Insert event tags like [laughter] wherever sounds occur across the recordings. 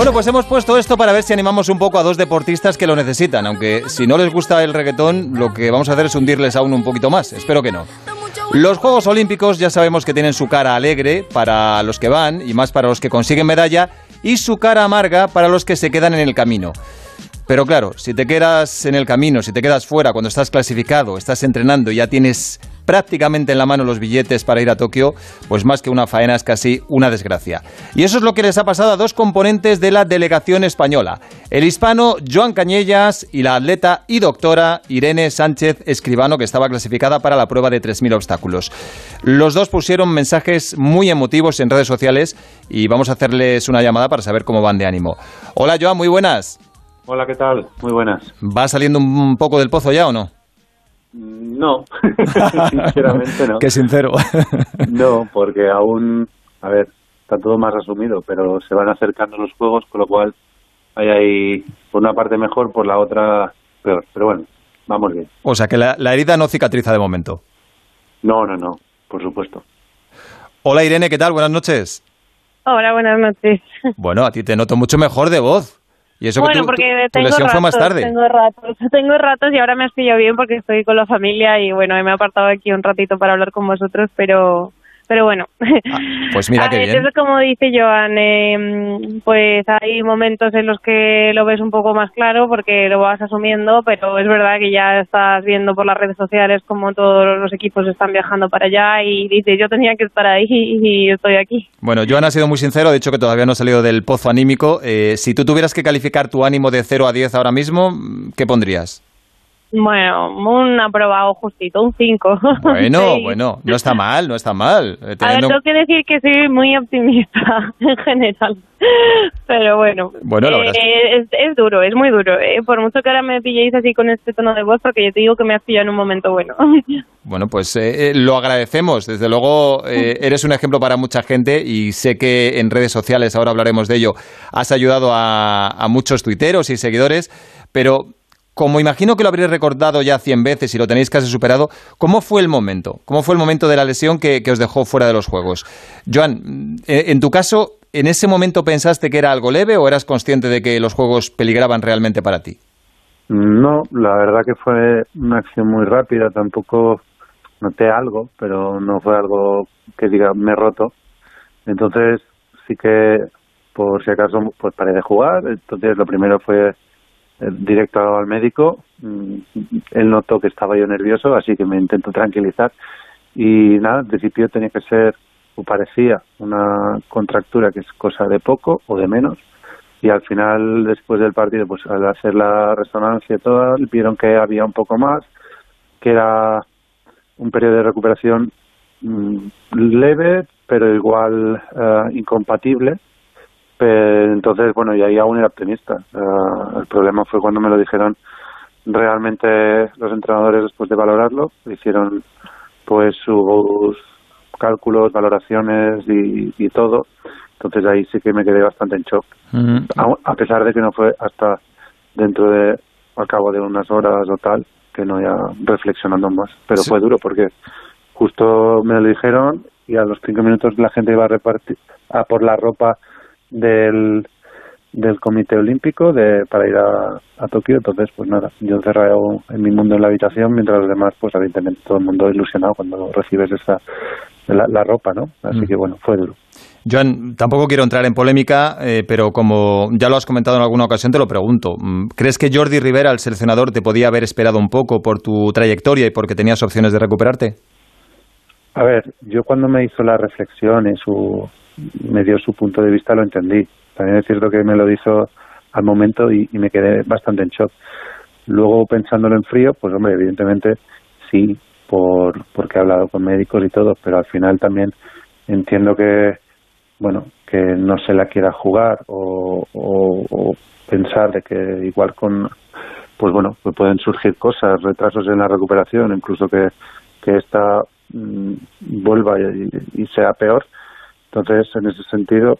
Bueno, pues hemos puesto esto para ver si animamos un poco a dos deportistas que lo necesitan, aunque si no les gusta el reggaetón, lo que vamos a hacer es hundirles aún un poquito más. Espero que no. Los Juegos Olímpicos ya sabemos que tienen su cara alegre para los que van y más para los que consiguen medalla y su cara amarga para los que se quedan en el camino. Pero claro, si te quedas en el camino, si te quedas fuera cuando estás clasificado, estás entrenando y ya tienes prácticamente en la mano los billetes para ir a Tokio, pues más que una faena es casi una desgracia. Y eso es lo que les ha pasado a dos componentes de la delegación española, el hispano Joan Cañellas y la atleta y doctora Irene Sánchez Escribano, que estaba clasificada para la prueba de 3.000 obstáculos. Los dos pusieron mensajes muy emotivos en redes sociales y vamos a hacerles una llamada para saber cómo van de ánimo. Hola Joan, muy buenas. Hola, ¿qué tal? Muy buenas. ¿Va saliendo un poco del pozo ya o no? No, [laughs] sinceramente no. [laughs] Qué sincero. [laughs] no, porque aún, a ver, está todo más asumido, pero se van acercando los juegos, con lo cual hay ahí por una parte mejor, por la otra peor. Pero bueno, vamos bien. O sea que la, la herida no cicatriza de momento. No, no, no, por supuesto. Hola Irene, ¿qué tal? Buenas noches. Hola, buenas noches. Bueno, a ti te noto mucho mejor de voz. Y eso bueno, que porque tu tengo lesión ratos, fue más tarde. Tengo ratos, [laughs] tengo ratos y ahora me has pillado bien porque estoy con la familia y bueno, me he apartado aquí un ratito para hablar con vosotros, pero pero bueno. pues mira [laughs] A qué ver, bien. Es como dice Joan, eh, pues hay momentos en los que lo ves un poco más claro porque lo vas asumiendo, pero es verdad que ya estás viendo por las redes sociales como todos los equipos están viajando para allá y dices, yo tenía que estar ahí [laughs] y estoy aquí. Bueno, Joan ha sido muy sincero, ha dicho que todavía no ha salido del pozo anímico. Eh, si tú tuvieras que calificar tu ánimo de 0 a 10 ahora mismo, ¿qué pondrías? Bueno, un aprobado justito, un 5. [laughs] Bueno, bueno, no está mal, no está mal. Eh, A ver, teniendo- tengo que decir que soy muy optimista [laughs] en general. Pero bueno, Bueno, la verdad es eh, es, es duro, es muy duro. eh. Por mucho que ahora me pilléis así con este tono de voz, porque yo te digo que me has pillado en un momento bueno. [laughs] Bueno, pues eh, lo agradecemos. Desde luego, eh, eres un ejemplo para mucha gente y sé que en redes sociales, ahora hablaremos de ello, has ayudado a, a muchos tuiteros y seguidores, pero como imagino que lo habréis recordado ya 100 veces y lo tenéis casi superado, ¿cómo fue el momento? ¿Cómo fue el momento de la lesión que, os dejó fuera de los Juegos? Joan, eh, en tu caso, ¿en ese momento pensaste que era algo leve o eras consciente de que los Juegos peligraban realmente para ti? No, la verdad que fue una acción muy rápida, tampoco noté algo, pero no fue algo que diga me he roto. Entonces sí que por si acaso pues paré de jugar, entonces lo primero fue directo al médico, Mm, él notó que estaba yo nervioso, así que me intentó tranquilizar. Y nada, en principio tenía que ser o parecía una contractura que es cosa de poco o de menos. Y al final después del partido pues al hacer la resonancia y todo vieron que había un poco más que era un periodo de recuperación mm, leve pero igual eh, incompatible Pero, entonces bueno y ahí aún era optimista. El problema fue cuando me lo dijeron realmente los entrenadores después de valorarlo. Hicieron pues sus cálculos valoraciones y, y todo. Entonces ahí sí que me quedé bastante en shock. A, a pesar de que no fue hasta dentro de al cabo de unas horas o tal que no ya reflexionando más. Pero Sí. fue duro porque justo me lo dijeron y a los cinco minutos la gente iba a repartir a por la ropa del del comité olímpico de para ir a, a Tokio entonces pues nada yo encerrado en mi mundo en la habitación mientras los demás pues evidentemente todo el mundo ilusionado cuando recibes esa la, la ropa no así Mm. que bueno fue duro Joan, tampoco quiero entrar en polémica, eh, pero como ya lo has comentado en alguna ocasión, te lo pregunto. Mm, ¿Crees que Jordi Rivera, el seleccionador, te podía haber esperado un poco por tu trayectoria y porque tenías opciones de recuperarte? A ver, yo cuando me hizo la reflexión y su, me dio su punto de vista lo entendí. También es cierto que me lo hizo al momento y, me quedé bastante en shock. Luego pensándolo en frío, pues hombre, evidentemente sí, por porque he hablado con médicos y todo, pero al final también entiendo que, bueno, que no se la quiera jugar o, o- pensar de que igual con, pues bueno, pueden surgir cosas, retrasos en la recuperación, incluso que, que esta mm, vuelva y, sea peor. Entonces, en ese sentido,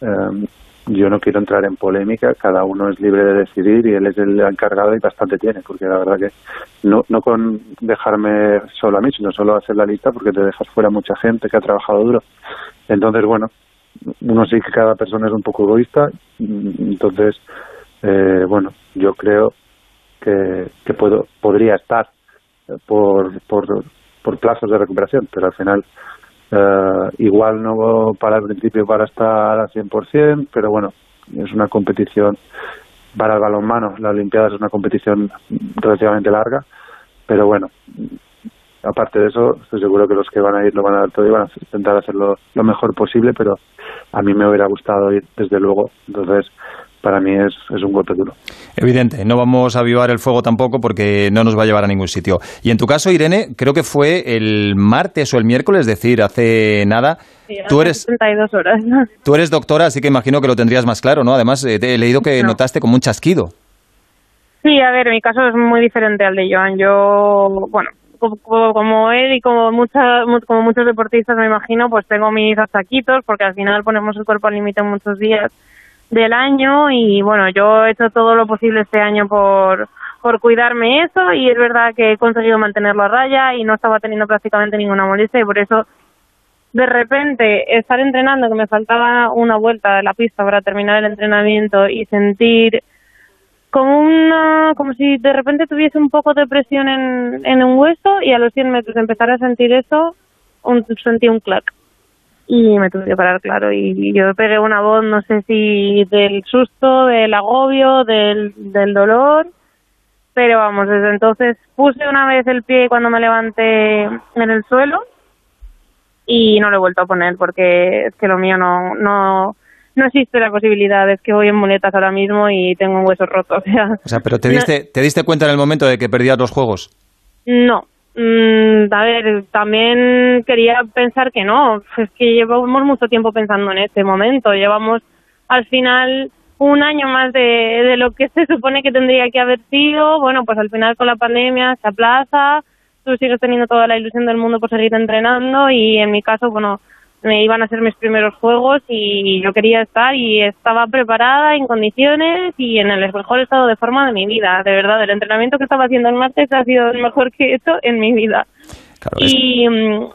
eh, yo no quiero entrar en polémica, cada uno es libre de decidir y él es el encargado y bastante tiene, porque la verdad que no, no con dejarme solo a mí, sino solo hacer la lista porque te dejas fuera mucha gente que ha trabajado duro. Entonces, bueno, uno sí que cada persona es un poco egoísta, entonces, eh, bueno, yo creo que, que puedo, podría estar por, por plazos de recuperación, pero al final eh, igual no para el principio para estar al 100%, pero bueno, es una competición para el balonmano. La Olimpiada es una competición relativamente larga, pero bueno, aparte de eso, estoy seguro que los que van a ir lo van a dar todo y van a intentar hacerlo lo mejor posible, pero a mí me hubiera gustado ir desde luego. Entonces, para mí es, es, un golpe duro. Evidente, no vamos a avivar el fuego tampoco porque no nos va a llevar a ningún sitio. Y en tu caso, Irene, creo que fue el martes o el miércoles, es decir, hace nada. Sí, tú eres 32 horas. [laughs] Tú eres doctora, así que imagino que lo tendrías más claro, ¿no? Además, eh, te he leído que no. notaste como un chasquido. Sí, a ver, mi caso es muy diferente al de Joan. Yo, bueno, como él y como, mucha, como muchos deportistas, me imagino, pues tengo mis achaquitos porque al final ponemos el cuerpo al límite muchos días del año y bueno, yo he hecho todo lo posible este año por, por cuidarme eso y es verdad que he conseguido mantenerlo a raya y no estaba teniendo prácticamente ninguna molestia y por eso de repente estar entrenando que me faltaba una vuelta de la pista para terminar el entrenamiento y sentir como una como si de repente tuviese un poco de presión en, en un hueso y a los 100 metros empezar a sentir eso un, sentí un clac y me tuve que parar, claro. Y yo pegué una voz, no sé si del susto, del agobio, del, del dolor, pero vamos, desde entonces puse una vez el pie cuando me levanté en el suelo y no lo he vuelto a poner porque es que lo mío no, no, no existe la posibilidad, es que voy en muletas ahora mismo y tengo un hueso roto. O sea, o sea pero ¿te diste, ¿te diste cuenta en el momento de que perdías los juegos? No, Mm, a ver, también quería pensar que no, es que llevamos mucho tiempo pensando en este momento, llevamos al final un año más de, de lo que se supone que tendría que haber sido, bueno, pues al final con la pandemia se aplaza, tú sigues teniendo toda la ilusión del mundo por seguir entrenando y en mi caso, bueno, me iban a ser mis primeros juegos y yo quería estar y estaba preparada en condiciones y en el mejor estado de forma de mi vida. De verdad, el entrenamiento que estaba haciendo el martes ha sido el mejor que he hecho en mi vida. Claro, y,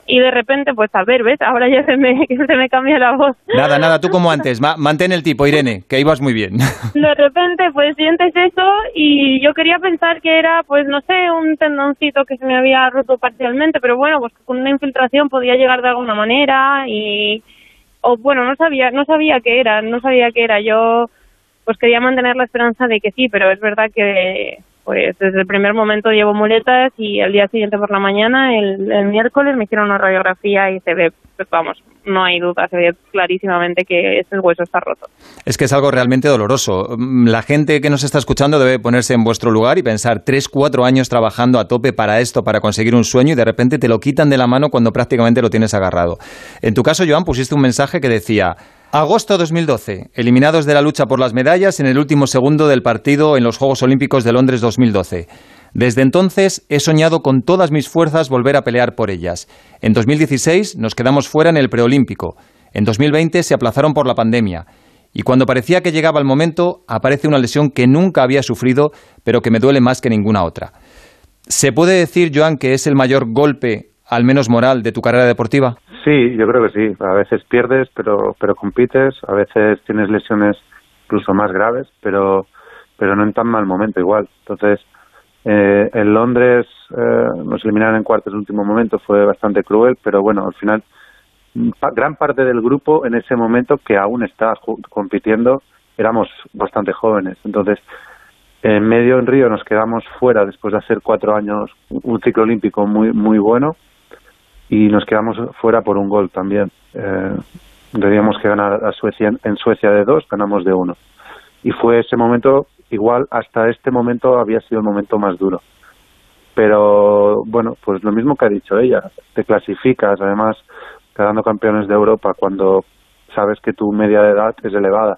y de repente, pues a ver, ¿ves? Ahora ya se me, [laughs] se me cambia la voz. Nada, nada, tú como antes, Ma mantén el tipo, Irene, que ibas muy bien. [laughs] De repente, pues sientes eso y yo quería pensar que era, pues no sé, un tendoncito que se me había roto parcialmente, pero bueno, pues con una infiltración podía llegar de alguna manera y, o bueno, no sabía, no sabía qué era, no sabía qué era. Yo, pues quería mantener la esperanza de que sí, pero es verdad que pues desde el primer momento llevo muletas y el día siguiente por la mañana, el, el miércoles, me hicieron una radiografía y se ve, pues vamos, no hay duda, se ve clarísimamente que ese hueso está roto. Es que es algo realmente doloroso. La gente que nos está escuchando debe ponerse en vuestro lugar y pensar tres, cuatro años trabajando a tope para esto, para conseguir un sueño y de repente te lo quitan de la mano cuando prácticamente lo tienes agarrado. En tu caso, Joan, pusiste un mensaje que decía, Agosto 2012. Eliminados de la lucha por las medallas en el último segundo del partido en los Juegos Olímpicos de Londres 2012. Desde entonces he soñado con todas mis fuerzas volver a pelear por ellas. En 2016 nos quedamos fuera en el preolímpico. En 2020 se aplazaron por la pandemia. Y cuando parecía que llegaba el momento, aparece una lesión que nunca había sufrido, pero que me duele más que ninguna otra. ¿Se puede decir, Joan, que es el mayor golpe, al menos moral, de tu carrera deportiva? Sí, yo creo que sí. A veces pierdes, pero, pero compites. A veces tienes lesiones incluso más graves, pero, pero no en tan mal momento igual. Entonces, eh, en Londres eh, nos eliminaron en cuartos en último momento, fue bastante cruel, pero bueno, al final gran parte del grupo en ese momento que aún está compitiendo éramos bastante jóvenes. Entonces, en medio en Río nos quedamos fuera después de hacer cuatro años un ciclo olímpico muy muy bueno y nos quedamos fuera por un gol también. Eh, teníamos que ganar a Suecia en Suecia de dos, ganamos de uno. Y fue ese momento, igual hasta este momento había sido el momento más duro. Pero bueno, pues lo mismo que ha dicho ella, te clasificas, además quedando campeones de Europa cuando sabes que tu media de edad es elevada.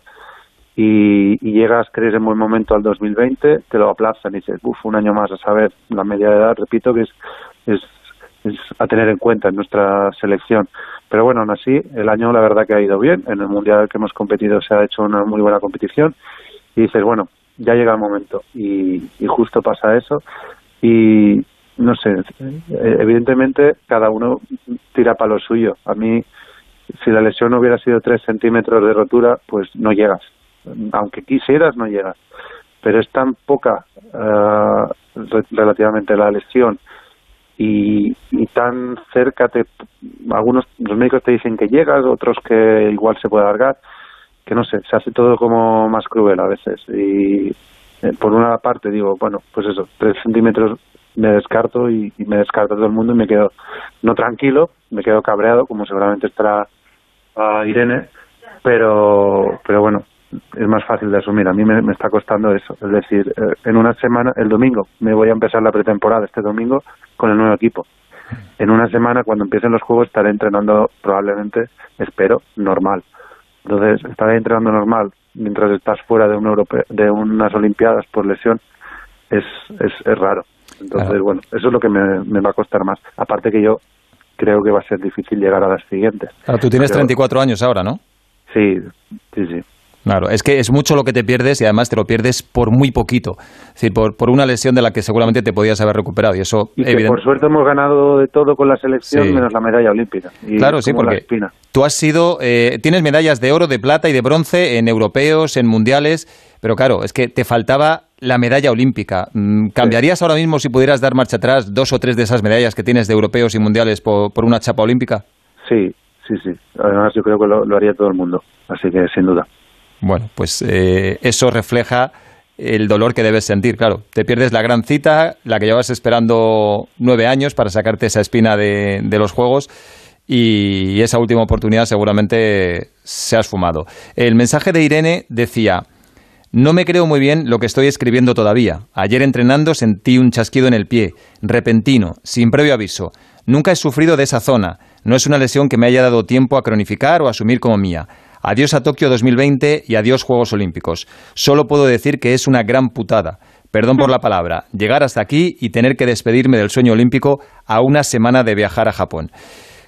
Y, y, llegas, crees en buen momento al 2020, te lo aplazan y dices, uff, un año más a saber, la media de edad, repito, que es, es es a tener en cuenta en nuestra selección. Pero bueno, aún así, el año la verdad que ha ido bien. En el Mundial que hemos competido se ha hecho una muy buena competición. Y dices, bueno, ya llega el momento. Y, y justo pasa eso. Y no sé, evidentemente cada uno tira para lo suyo. A mí si la lesión hubiera sido 3 centímetros de rotura, pues no llegas. Aunque quisieras, no llegas. Pero es tan poca uh, relativamente la lesión y, y, tan cerca, te, algunos los médicos te dicen que llegas, otros que igual se puede alargar, que no sé, se hace todo como más cruel a veces. Y eh, por una parte digo, bueno, pues eso, 3 centímetros me descarto y, me descarto todo el mundo y me quedo no tranquilo, me quedo cabreado, como seguramente estará a Irene, pero, pero bueno, es más fácil de asumir. A mí me, me está costando eso. Es decir, eh, en una semana, el domingo, me voy a empezar la pretemporada este domingo con el nuevo equipo. En una semana, cuando empiecen los juegos, estaré entrenando probablemente, espero, normal. Entonces, estaré entrenando normal mientras estás fuera de, un europeo, de unas Olimpiadas por lesión. Es, es, es raro. Entonces, claro. bueno, eso es lo que me, me, va a costar más. Aparte que yo creo que va a ser difícil llegar a las siguientes. Claro, tú tienes Pero, 34 años ahora, ¿no? Sí, sí, sí. Claro, es que es mucho lo que te pierdes y además te lo pierdes por muy poquito. Es decir, por, por una lesión de la que seguramente te podías haber recuperado. Y eso, y que por suerte hemos ganado de todo con la selección, sí. menos la medalla olímpica. Y claro, sí, porque tú has sido, eh, tienes medallas de oro, de plata y de bronce en europeos, en mundiales, pero claro, es que te faltaba la medalla olímpica. Mm, ¿Cambiarías sí. ahora mismo si pudieras dar marcha atrás dos o tres de esas medallas que tienes de europeos y mundiales por, por una chapa olímpica? Sí, sí, sí. Además, yo creo que lo, lo haría todo el mundo. Así que, sin duda. Bueno, pues eh, eso refleja el dolor que debes sentir, claro. Te pierdes la gran cita, la que llevas esperando nueve años para sacarte esa espina de, de los Juegos y esa última oportunidad seguramente se has fumado. El mensaje de Irene decía, no me creo muy bien lo que estoy escribiendo todavía. Ayer entrenando sentí un chasquido en el pie, repentino, sin previo aviso. Nunca he sufrido de esa zona. No es una lesión que me haya dado tiempo a cronificar o asumir como mía. Adiós a Tokio 2020 y adiós Juegos Olímpicos. Solo puedo decir que es una gran putada. Perdón por la palabra. Llegar hasta aquí y tener que despedirme del sueño olímpico a una semana de viajar a Japón.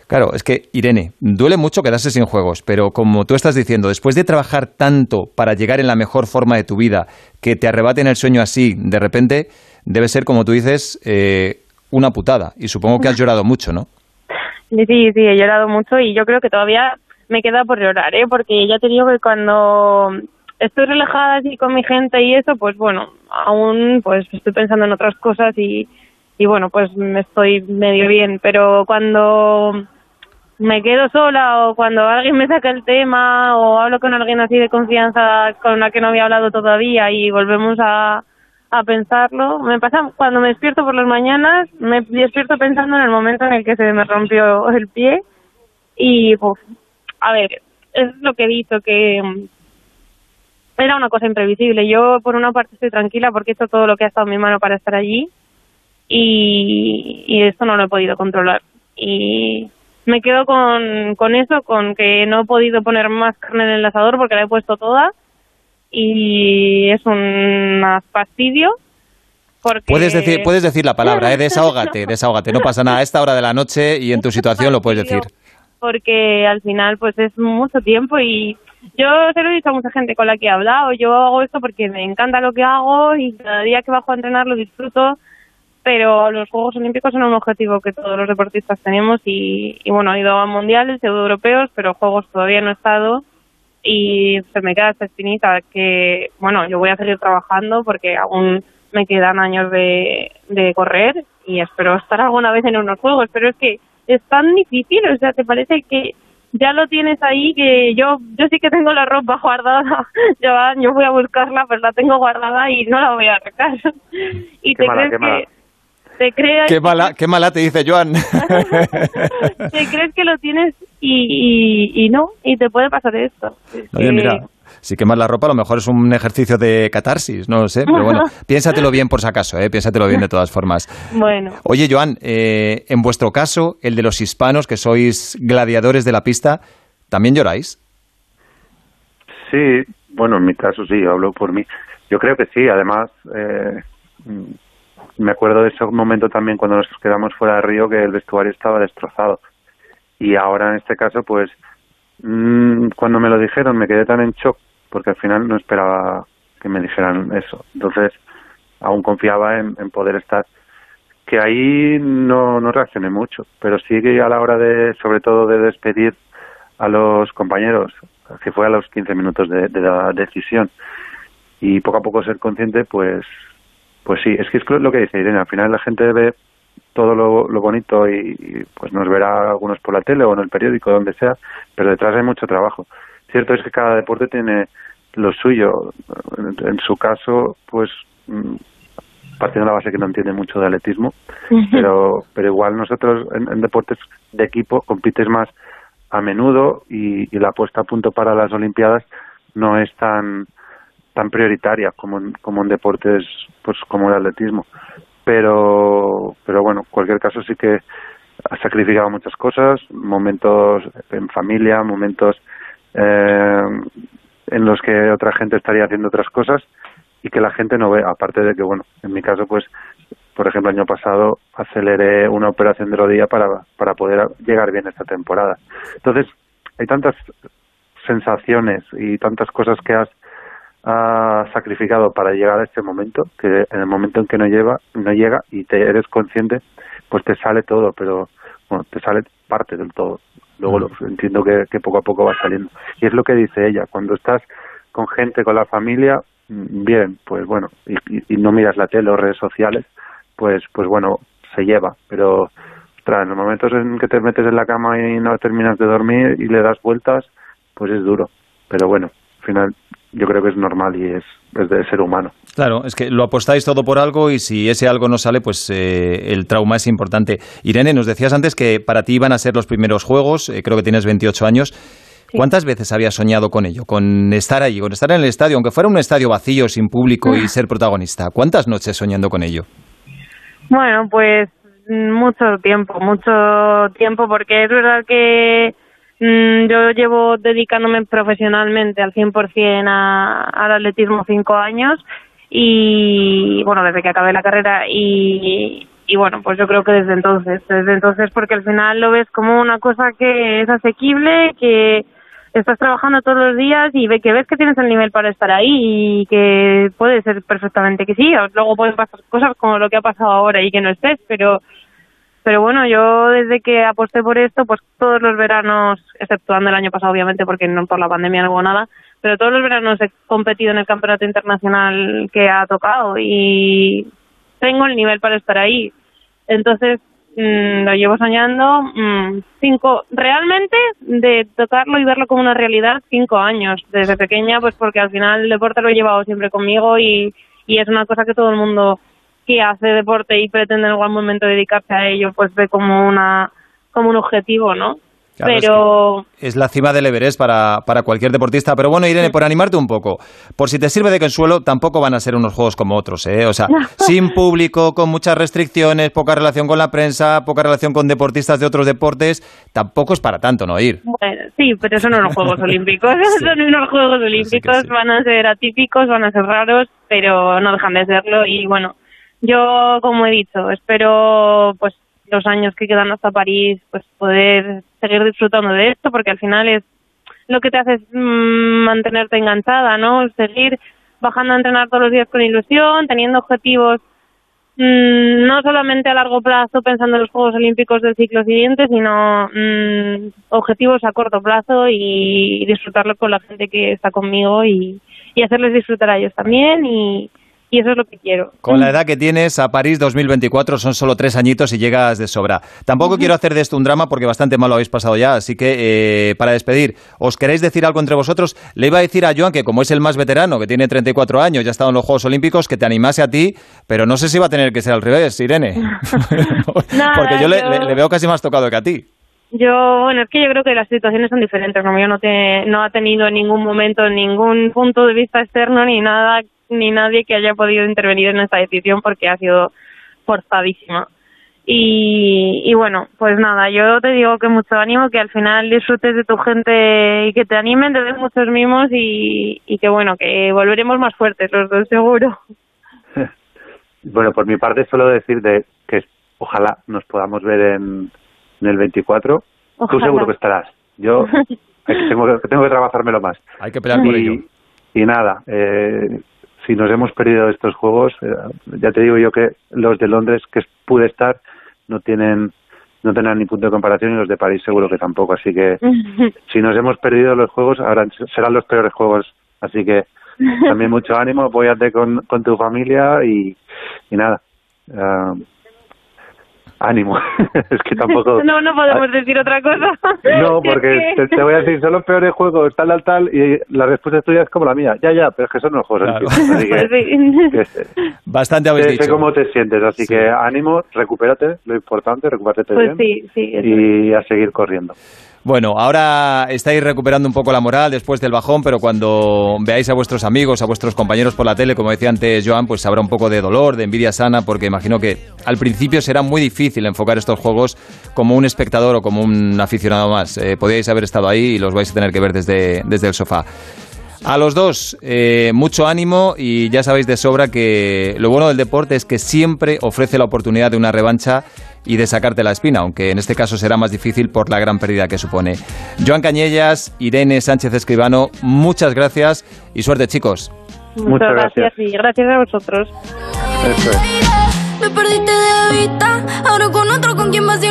Claro, es que, Irene, duele mucho quedarse sin juegos, pero como tú estás diciendo, después de trabajar tanto para llegar en la mejor forma de tu vida, que te arrebaten el sueño así, de repente, debe ser, como tú dices, eh, una putada. Y supongo que has [laughs] llorado mucho, ¿no? Sí, sí, he llorado mucho y yo creo que todavía me queda por llorar, ¿eh? Porque ya te digo que cuando estoy relajada así con mi gente y eso, pues bueno, aún pues estoy pensando en otras cosas y, y bueno, pues me estoy medio bien, pero cuando me quedo sola o cuando alguien me saca el tema o hablo con alguien así de confianza con la que no había hablado todavía y volvemos a, a pensarlo, me pasa cuando me despierto por las mañanas, me despierto pensando en el momento en el que se me rompió el pie y uf, a ver, es lo que he dicho, que mm, era una cosa imprevisible. Yo, por una parte, estoy tranquila porque he hecho todo lo que ha estado en mi mano para estar allí y, y esto no lo he podido controlar. Y me quedo con, con eso, con que no he podido poner más carne en el asador porque la he puesto toda y es un fastidio. Porque... Puedes decir, puedes decir la palabra, ¿eh? [laughs] desahógate, desahógate, no pasa nada. A esta hora de la noche y en tu situación lo puedes decir porque al final pues es mucho tiempo y yo se lo he dicho a mucha gente con la que he hablado, yo hago esto porque me encanta lo que hago y cada día que bajo a entrenar lo disfruto, pero los Juegos Olímpicos son un objetivo que todos los deportistas tenemos y, y bueno, he ido a mundiales, europeos, pero Juegos todavía no he estado y se me queda esta espinita que, bueno, yo voy a seguir trabajando porque aún me quedan años de, de correr y espero estar alguna vez en unos Juegos, pero es que es tan difícil, o sea, te parece que ya lo tienes ahí, que yo yo sí que tengo la ropa guardada, [laughs] yo, yo voy a buscarla, pues la tengo guardada y no la voy a sacar. [laughs] Y qué te mala, crees qué que... mala. Te crees, Qué mala, qué mala te dice Joan. [laughs] te crees que lo tienes y, y, y no, y te puede pasar esto. Es Oye, que- mira, si quemas la ropa, a lo mejor es un ejercicio de catarsis, no lo sé, pero bueno, [laughs] piénsatelo bien por si acaso, ¿eh? piénsatelo bien de todas formas. Bueno, Oye, Joan, eh, en vuestro caso, el de los hispanos, que sois gladiadores de la pista, ¿también lloráis? Sí, bueno, en mi caso sí, hablo por mí. Yo creo que sí, además, eh, mm, me acuerdo de ese momento también cuando nos quedamos fuera de Río que el vestuario estaba destrozado. Y ahora en este caso, pues, mm, cuando me lo dijeron me quedé tan en shock porque al final no esperaba que me dijeran eso. Entonces, aún confiaba en, poder estar. Que ahí no, no reaccioné mucho, pero sí que a la hora de, sobre todo de despedir a los compañeros, que fue a los 15 minutos de, la decisión, y poco a poco ser consciente, pues, pues sí, es que es lo que dice Irene, al final la gente ve todo lo, bonito y, pues nos verá algunos por la tele o en el periódico, donde sea, pero detrás hay mucho trabajo. Cierto es que cada deporte tiene lo suyo. En, su caso, pues mm, partiendo de la base que no entiende mucho de atletismo, pero, pero igual nosotros en, deportes de equipo compites más a menudo y, la puesta a punto para las Olimpiadas no es tan tan prioritaria como en, como en deportes pues como el atletismo pero pero bueno en cualquier caso sí que ha sacrificado muchas cosas momentos en familia momentos eh, en los que otra gente estaría haciendo otras cosas y que la gente no ve aparte de que bueno en mi caso pues por ejemplo año pasado aceleré una operación de rodilla para para poder llegar bien esta temporada. Entonces hay tantas sensaciones y tantas cosas que has ha sacrificado para llegar a este momento, que en el momento en que no lleva, no llega y te eres consciente, pues te sale todo, pero bueno, te sale parte del todo. Luego lo, entiendo que, poco a poco va saliendo. Y es lo que dice ella, cuando estás con gente, con la familia, mm, bien, pues bueno, y, no miras la tele o redes sociales, pues pues bueno, se lleva, pero en los momentos en que te metes en la cama y no terminas de dormir y le das vueltas, pues es duro. Pero bueno, al final yo creo que es normal y es, es de ser humano. Claro, es que lo apostáis todo por algo y si ese algo no sale, pues eh, el trauma es importante. Irene, nos decías antes que para ti iban a ser los primeros juegos, eh, creo que tienes 28 años. ¿Cuántas veces habías soñado con ello, con estar allí, con estar en el estadio, aunque fuera un estadio vacío, sin público y ser protagonista? ¿Cuántas noches soñando con ello? Bueno, pues mucho tiempo, mucho tiempo, porque es verdad que Mm, yo llevo dedicándome profesionalmente al 100% a, al atletismo cinco años y, bueno, desde que acabé la carrera y, y bueno, pues yo creo que desde entonces, desde entonces porque al final lo ves como una cosa que es asequible, que estás trabajando todos los días y ve que ves que tienes el nivel para estar ahí y que puede ser perfectamente que sí, luego pueden pasar cosas como lo que ha pasado ahora y que no estés, pero pero bueno, yo desde que aposté por esto, pues todos los veranos, exceptuando el año pasado obviamente porque no por la pandemia no hubo nada, pero todos los veranos he competido en el campeonato internacional que ha tocado y tengo el nivel para estar ahí. Entonces, mm, lo llevo soñando mm, cinco, realmente de tocarlo y verlo como una realidad, cinco años. Desde pequeña, pues porque al final el deporte lo he llevado siempre conmigo y, y es una cosa que todo el mundo que hace deporte y pretende en algún momento dedicarse a ello, pues ve como una como un objetivo, ¿no? pero es, la cima del Everest para, para, cualquier deportista. Pero bueno, Irene, por animarte un poco, por si te sirve de consuelo, tampoco van a ser unos juegos como otros, ¿eh? O sea, [laughs] sin público, con muchas restricciones, poca relación con la prensa, poca relación con deportistas de otros deportes, tampoco es para tanto no ir. Bueno, sí, pero son los Juegos [laughs] Olímpicos. son unos Juegos Olímpicos, van a ser atípicos, van a ser raros, pero no dejan de serlo y bueno yo, como he dicho, espero pues los años que quedan hasta París, pues poder seguir disfrutando de esto, porque al final es lo que te hace mm, mantenerte enganchada, ¿no? Seguir bajando a entrenar todos los días con ilusión, teniendo objetivos mm, no solamente a largo plazo pensando en los Juegos Olímpicos del ciclo siguiente, sino mm, objetivos a corto plazo y, disfrutarlo con la gente que está conmigo y, y hacerles disfrutar a ellos también y, y eso es lo que quiero. Con la edad que tienes, a París 2024 son solo tres añitos y llegas de sobra. Tampoco quiero hacer de esto un drama porque bastante mal lo habéis pasado ya, así que eh, para despedir, ¿os queréis decir algo entre vosotros? Le iba a decir a Joan que como es el más veterano, que tiene 34 años, ya ha estado en los Juegos Olímpicos, que te animase a ti, pero no sé si va a tener que ser al revés, Irene. [laughs] [laughs] porque yo, Le, veo casi más tocado que a ti. Yo, bueno, es que yo creo que las situaciones son diferentes. Como yo no, te, no ha tenido en ningún momento ningún punto de vista externo ni nada ni nadie que haya podido intervenir en esta decisión porque ha sido forzadísima. Y, y bueno, pues nada, yo te digo que mucho ánimo, que al final disfrutes de tu gente y que te animen, te den muchos mimos y, y que bueno, que volveremos más fuertes los dos seguro. [laughs] Bueno, por mi parte solo decir de que ojalá nos podamos ver en, en el 24. Tú seguro que estarás. Yo [laughs] tengo, que, tengo que trabajármelo más. Hay que pelear por ello. Y nada, eh, si nos hemos perdido estos juegos, eh, ya te digo yo que los de Londres que pude estar no tienen no tendrán ni punto de comparación y los de París seguro que tampoco. Así que [laughs] si nos hemos perdido los juegos, ahora serán los peores juegos. Así que también mucho ánimo, apóyate con, con tu familia y, y nada. Uh, ánimo. [laughs] es que tampoco. [laughs] No, no podemos decir otra cosa. [laughs] No, porque te, voy a decir, son los peores juegos, tal, tal, tal, y la respuesta tuya es como la mía. Ya, ya, pero es que son los juegos. Así que, Bastante habéis sé, dicho. Sé cómo te sientes, así que ánimo, recupérate, lo importante, recupérate pues bien. Sí, sí, y a seguir corriendo. Bueno, ahora estáis recuperando un poco la moral después del bajón, pero cuando veáis a vuestros amigos, a vuestros compañeros por la tele, como decía antes Joan, pues habrá un poco de dolor, de envidia sana, porque imagino que al principio será muy difícil enfocar estos juegos como un espectador o como un aficionado más. Eh, podíais haber estado ahí y los vais a tener que ver desde, desde el sofá. A los dos, eh, mucho ánimo y ya sabéis de sobra que lo bueno del deporte es que siempre ofrece la oportunidad de una revancha y de sacarte la espina, aunque en este caso será más difícil por la gran pérdida que supone. Joan Cañellas, Irene Sánchez Escribano, muchas gracias y suerte chicos. Muchas, Muchas gracias. y gracias a vosotros. Eso es.